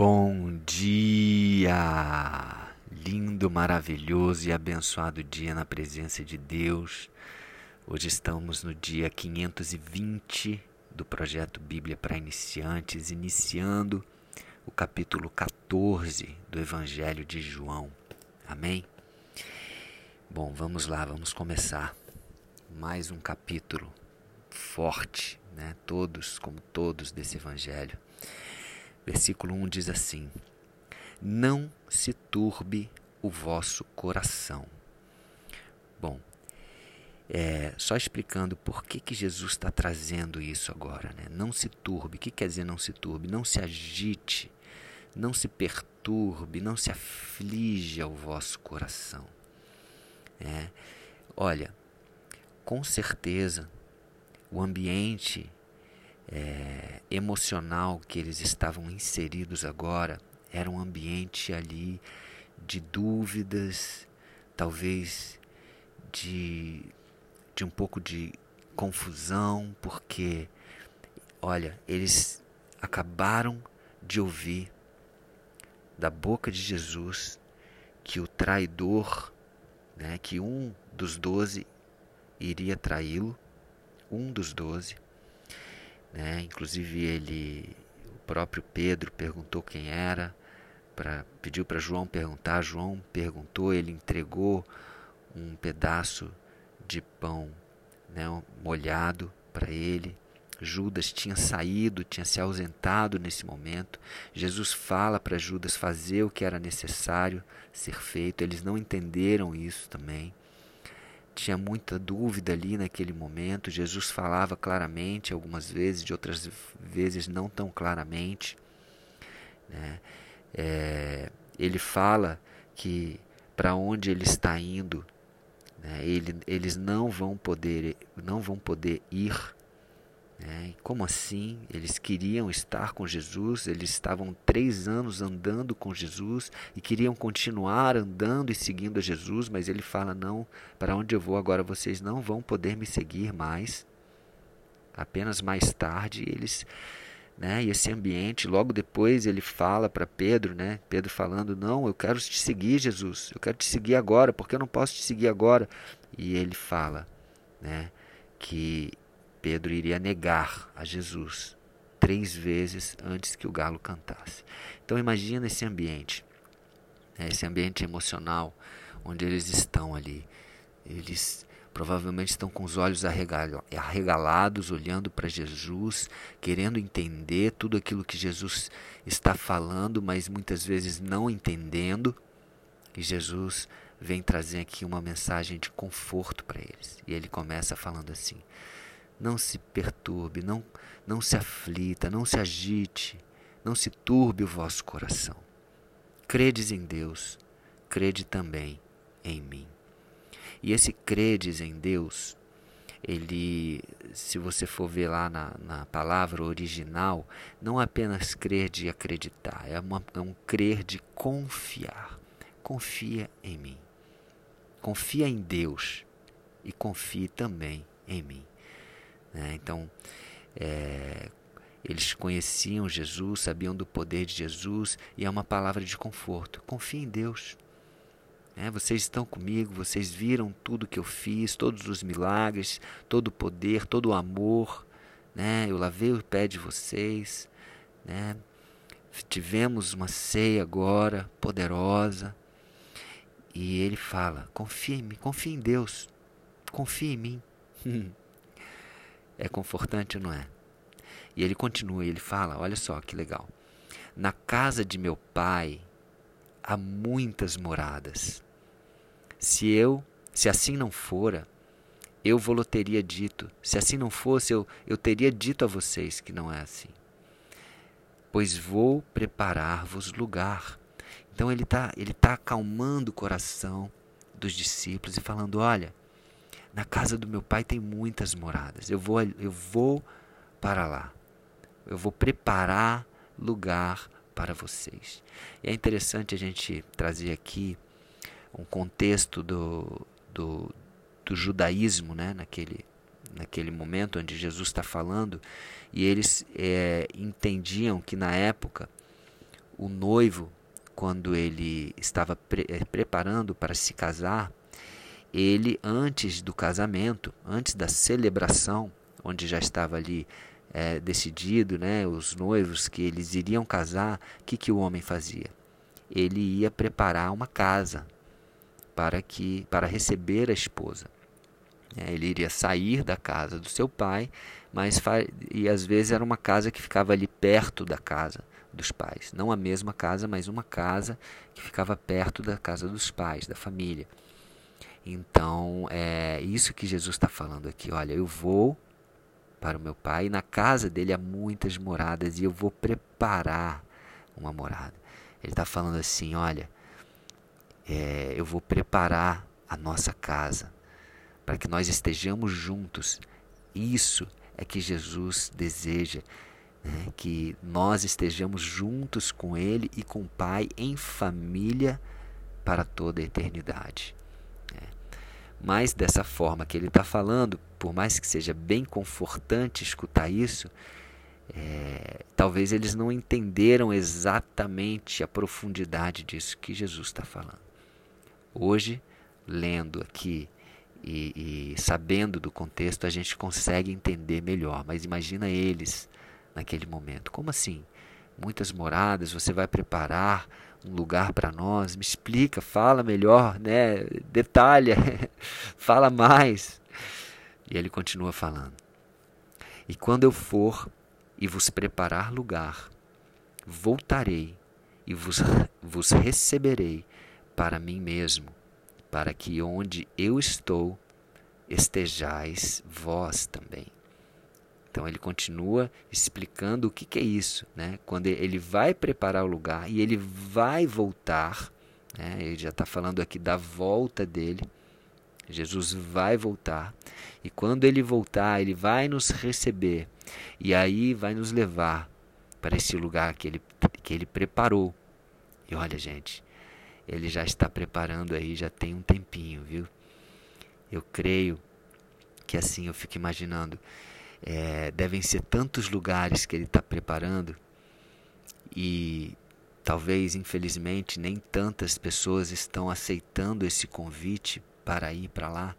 Bom dia! Lindo, maravilhoso e abençoado dia na presença de Deus. Hoje estamos no dia 520 do projeto Bíblia para Iniciantes, iniciando o capítulo 14 do Evangelho de João. Amém? Bom, vamos lá, vamos começar. Mais um capítulo forte, né? Todos, como todos desse Evangelho. Versículo 1 diz assim: Não se turbe o vosso coração. Bom, é, só explicando por que, que Jesus está trazendo isso agora. Né? Não se turbe. O que quer dizer não se turbe? Não se agite, não se perturbe, não se aflige ao vosso coração. É, olha, com certeza o ambiente é, emocional que eles estavam inseridos agora era um ambiente ali de dúvidas, talvez de, de um pouco de confusão, porque, olha, eles acabaram de ouvir da boca de Jesus que o traidor, né, que um dos doze iria traí-lo, um dos doze, né? Inclusive ele, o próprio Pedro perguntou quem era, pra, pediu para João perguntar. João perguntou, ele entregou um pedaço de pão né, molhado para ele. Judas tinha saído, tinha se ausentado nesse momento. Jesus fala para Judas fazer o que era necessário ser feito. Eles não entenderam isso também tinha muita dúvida ali naquele momento. Jesus falava claramente, algumas vezes, de outras vezes não tão claramente. Né? É, ele fala que para onde ele está indo, né? ele, eles não vão poder, não vão poder ir é, como assim? Eles queriam estar com Jesus, eles estavam três anos andando com Jesus e queriam continuar andando e seguindo a Jesus, mas ele fala: Não, para onde eu vou agora vocês não vão poder me seguir mais. Apenas mais tarde eles. Né, e esse ambiente, logo depois ele fala para Pedro, né? Pedro falando: Não, eu quero te seguir, Jesus, eu quero te seguir agora, porque eu não posso te seguir agora. E ele fala né, que Pedro iria negar a Jesus três vezes antes que o galo cantasse. Então imagina esse ambiente, né, esse ambiente emocional onde eles estão ali. Eles provavelmente estão com os olhos arregalados, olhando para Jesus, querendo entender tudo aquilo que Jesus está falando, mas muitas vezes não entendendo. E Jesus vem trazer aqui uma mensagem de conforto para eles. E ele começa falando assim: não se perturbe, não, não se aflita, não se agite, não se turbe o vosso coração. Credes em Deus, crede também em mim. E esse credes em Deus, ele, se você for ver lá na, na palavra original, não apenas crer de acreditar, é, uma, é um crer de confiar. Confia em mim. Confia em Deus e confie também em mim. Né? Então, é, eles conheciam Jesus, sabiam do poder de Jesus e é uma palavra de conforto. Confie em Deus. É, vocês estão comigo, vocês viram tudo que eu fiz, todos os milagres, todo o poder, todo o amor. Né? Eu lavei o pé de vocês. Né? Tivemos uma ceia agora poderosa. E ele fala: confie em mim, confie em Deus, confie em mim. É confortante, não é? E ele continua, ele fala: olha só que legal. Na casa de meu pai há muitas moradas. Se eu, se assim não fora, eu vou teria dito. Se assim não fosse, eu, eu teria dito a vocês que não é assim. Pois vou preparar-vos lugar. Então ele está ele tá acalmando o coração dos discípulos e falando: olha, na casa do meu pai tem muitas moradas. Eu vou, eu vou para lá. Eu vou preparar lugar para vocês. E é interessante a gente trazer aqui um contexto do, do, do judaísmo, né? naquele, naquele momento onde Jesus está falando, e eles é, entendiam que na época o noivo, quando ele estava pre eh, preparando para se casar, ele, antes do casamento, antes da celebração, onde já estava ali é, decidido, né, os noivos que eles iriam casar, o que, que o homem fazia? Ele ia preparar uma casa para que para receber a esposa. É, ele iria sair da casa do seu pai, mas e às vezes era uma casa que ficava ali perto da casa dos pais, não a mesma casa, mas uma casa que ficava perto da casa dos pais, da família. Então é isso que Jesus está falando aqui. Olha, eu vou para o meu pai. E na casa dele há muitas moradas e eu vou preparar uma morada. Ele está falando assim: olha, é, eu vou preparar a nossa casa para que nós estejamos juntos. Isso é que Jesus deseja. Né, que nós estejamos juntos com Ele e com o Pai em família para toda a eternidade. Mas dessa forma que ele está falando, por mais que seja bem confortante escutar isso, é, talvez eles não entenderam exatamente a profundidade disso que Jesus está falando. Hoje, lendo aqui e, e, sabendo do contexto, a gente consegue entender melhor. Mas imagina eles naquele momento. Como assim? Muitas moradas, você vai preparar um lugar para nós? Me explica, fala melhor, né? Detalha, fala mais. E ele continua falando. E quando eu for e vos preparar lugar, voltarei e vos, vos receberei para mim mesmo, para que onde eu estou estejais vós também. Então ele continua explicando o que, que é isso, né? Quando ele vai preparar o lugar e ele vai voltar, né? ele já está falando aqui da volta dele. Jesus vai voltar e quando ele voltar, ele vai nos receber e aí vai nos levar para esse lugar que ele, que ele preparou. E olha, gente, ele já está preparando aí, já tem um tempinho, viu? Eu creio que assim eu fico imaginando é, devem ser tantos lugares que ele está preparando e talvez, infelizmente, nem tantas pessoas estão aceitando esse convite para ir para lá.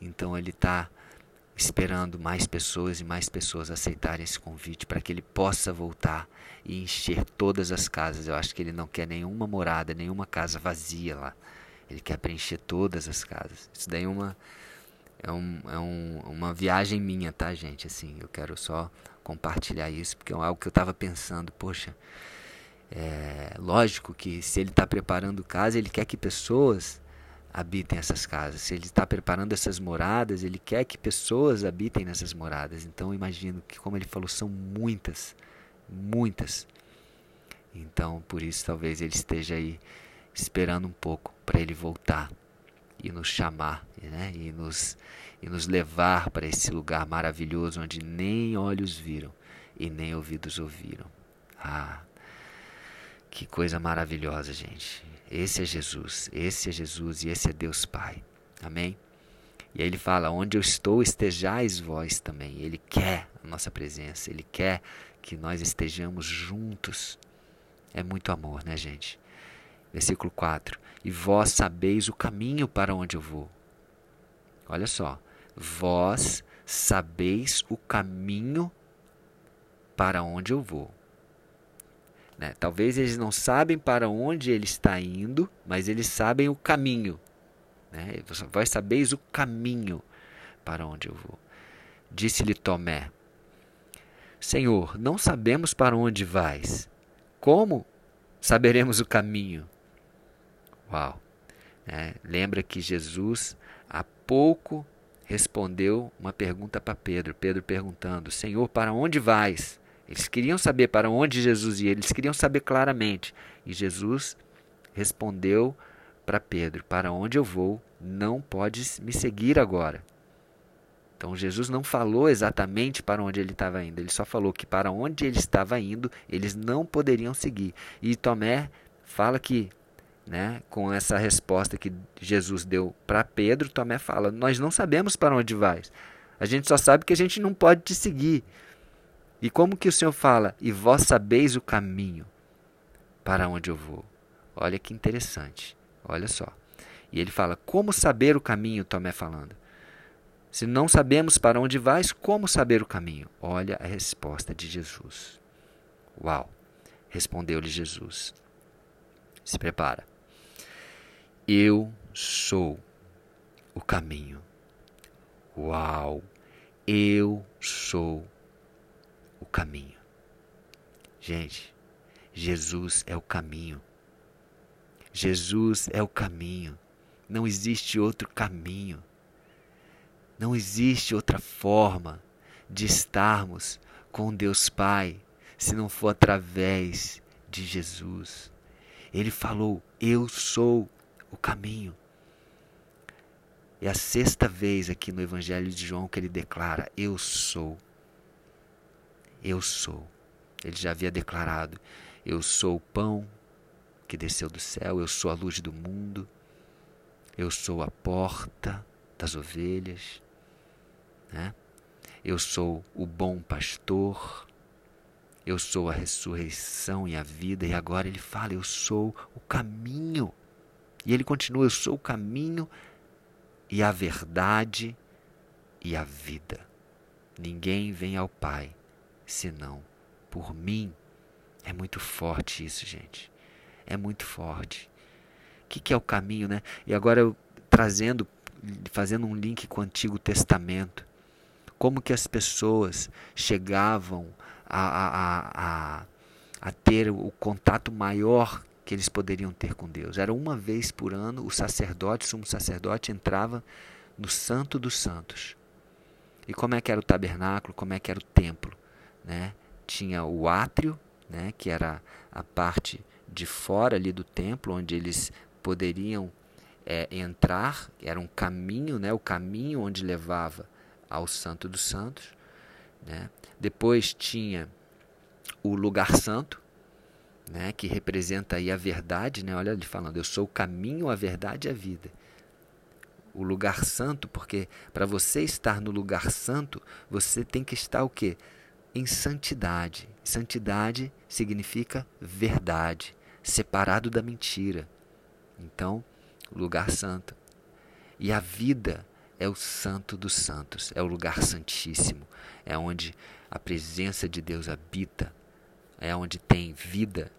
Então ele está esperando mais pessoas e mais pessoas aceitarem esse convite para que ele possa voltar e encher todas as casas. Eu acho que ele não quer nenhuma morada, nenhuma casa vazia lá. Ele quer preencher todas as casas. Isso daí é uma é, um, é um, uma viagem minha, tá, gente? Assim, eu quero só compartilhar isso, porque é algo que eu estava pensando, poxa, é lógico que se ele está preparando casa, ele quer que pessoas habitem essas casas. Se ele está preparando essas moradas, ele quer que pessoas habitem nessas moradas. Então, imagino que, como ele falou, são muitas, muitas. Então, por isso, talvez ele esteja aí esperando um pouco para ele voltar e nos chamar né? e, nos, e nos levar para esse lugar maravilhoso onde nem olhos viram e nem ouvidos ouviram. Ah, que coisa maravilhosa, gente. Esse é Jesus, esse é Jesus e esse é Deus Pai. Amém? E aí ele fala: Onde eu estou, estejais vós também. Ele quer a nossa presença, ele quer que nós estejamos juntos. É muito amor, né, gente? Versículo 4: E vós sabeis o caminho para onde eu vou. Olha só. Vós sabeis o caminho para onde eu vou. Né? Talvez eles não sabem para onde ele está indo, mas eles sabem o caminho. Né? Vós sabeis o caminho para onde eu vou. Disse-lhe Tomé: Senhor, não sabemos para onde vais. Como saberemos o caminho? Uau! É, lembra que Jesus há pouco respondeu uma pergunta para Pedro. Pedro perguntando: Senhor, para onde vais? Eles queriam saber para onde Jesus ia, eles queriam saber claramente. E Jesus respondeu para Pedro: Para onde eu vou, não podes me seguir agora. Então Jesus não falou exatamente para onde ele estava indo, ele só falou que para onde ele estava indo, eles não poderiam seguir. E Tomé fala que né, com essa resposta que Jesus deu para Pedro, Tomé fala: Nós não sabemos para onde vais. A gente só sabe que a gente não pode te seguir. E como que o Senhor fala? E vós sabeis o caminho para onde eu vou. Olha que interessante. Olha só. E ele fala: Como saber o caminho? Tomé falando. Se não sabemos para onde vais, como saber o caminho? Olha a resposta de Jesus. Uau! Respondeu-lhe Jesus. Se prepara. Eu sou o caminho. Uau! Eu sou o caminho. Gente, Jesus é o caminho. Jesus é o caminho. Não existe outro caminho. Não existe outra forma de estarmos com Deus Pai se não for através de Jesus. Ele falou: Eu sou o caminho. É a sexta vez aqui no Evangelho de João que ele declara: Eu sou. Eu sou. Ele já havia declarado: Eu sou o pão que desceu do céu, eu sou a luz do mundo, eu sou a porta das ovelhas, né? eu sou o bom pastor, eu sou a ressurreição e a vida, e agora ele fala: Eu sou o caminho. E ele continua: Eu sou o caminho e a verdade e a vida. Ninguém vem ao Pai senão por mim. É muito forte isso, gente. É muito forte. O que, que é o caminho, né? E agora eu trazendo, fazendo um link com o Antigo Testamento. Como que as pessoas chegavam a, a, a, a ter o contato maior que eles poderiam ter com Deus. Era uma vez por ano o sacerdote, o sumo sacerdote, entrava no Santo dos Santos. E como é que era o tabernáculo? Como é que era o templo? Né? Tinha o átrio, né? que era a parte de fora ali do templo, onde eles poderiam é, entrar, era um caminho, né? o caminho onde levava ao Santo dos Santos. Né? Depois tinha o lugar santo, né, que representa aí a verdade, né? Olha ele falando, eu sou o caminho, a verdade e a vida. O lugar santo, porque para você estar no lugar santo, você tem que estar o quê? Em santidade. Santidade significa verdade, separado da mentira. Então, lugar santo. E a vida é o santo dos santos, é o lugar santíssimo, é onde a presença de Deus habita, é onde tem vida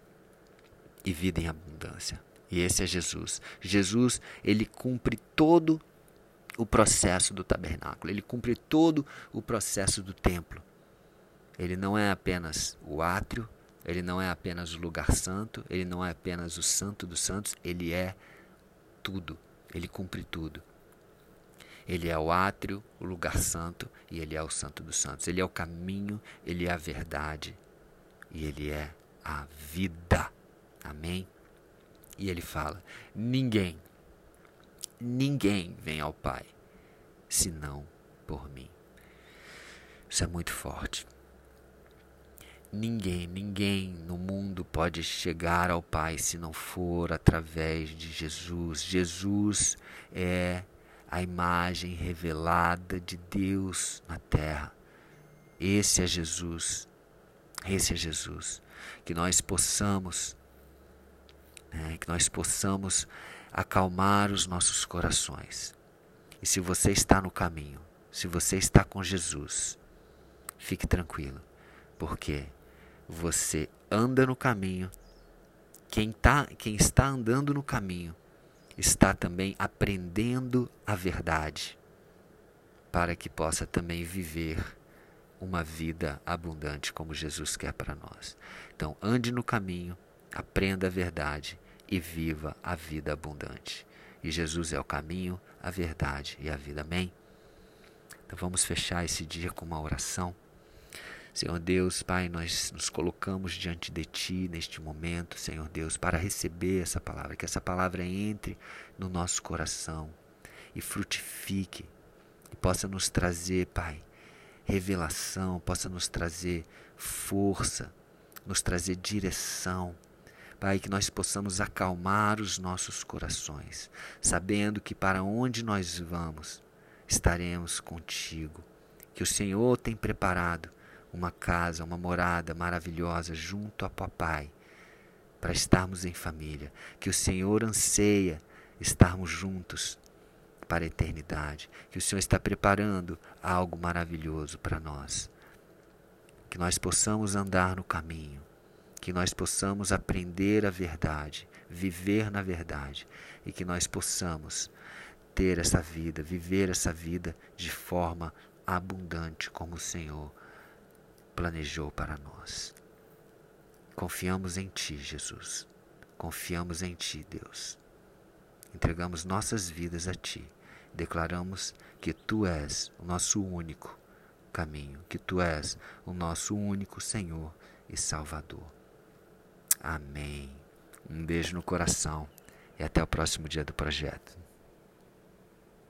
e vida em abundância. E esse é Jesus. Jesus, ele cumpre todo o processo do tabernáculo, ele cumpre todo o processo do templo. Ele não é apenas o átrio, ele não é apenas o lugar santo, ele não é apenas o santo dos santos, ele é tudo. Ele cumpre tudo. Ele é o átrio, o lugar santo e ele é o santo dos santos. Ele é o caminho, ele é a verdade e ele é a vida. Amém? E ele fala: ninguém, ninguém vem ao Pai senão por mim. Isso é muito forte. Ninguém, ninguém no mundo pode chegar ao Pai se não for através de Jesus. Jesus é a imagem revelada de Deus na terra. Esse é Jesus. Esse é Jesus. Que nós possamos né, que nós possamos acalmar os nossos corações. E se você está no caminho, se você está com Jesus, fique tranquilo, porque você anda no caminho. Quem, tá, quem está andando no caminho está também aprendendo a verdade, para que possa também viver uma vida abundante como Jesus quer para nós. Então, ande no caminho aprenda a verdade e viva a vida abundante. E Jesus é o caminho, a verdade e a vida. Amém? Então vamos fechar esse dia com uma oração. Senhor Deus, Pai, nós nos colocamos diante de Ti neste momento, Senhor Deus, para receber essa palavra, que essa palavra entre no nosso coração e frutifique, e possa nos trazer, Pai, revelação, possa nos trazer força, nos trazer direção Pai, que nós possamos acalmar os nossos corações, sabendo que para onde nós vamos, estaremos contigo. Que o Senhor tem preparado uma casa, uma morada maravilhosa junto a Papai, para estarmos em família, que o Senhor anseia estarmos juntos para a eternidade, que o Senhor está preparando algo maravilhoso para nós. Que nós possamos andar no caminho, que nós possamos aprender a verdade, viver na verdade e que nós possamos ter essa vida, viver essa vida de forma abundante como o Senhor planejou para nós. Confiamos em Ti, Jesus. Confiamos em Ti, Deus. Entregamos nossas vidas a Ti. Declaramos que Tu és o nosso único caminho, que Tu és o nosso único Senhor e Salvador. Amém. Um beijo no coração e até o próximo dia do projeto.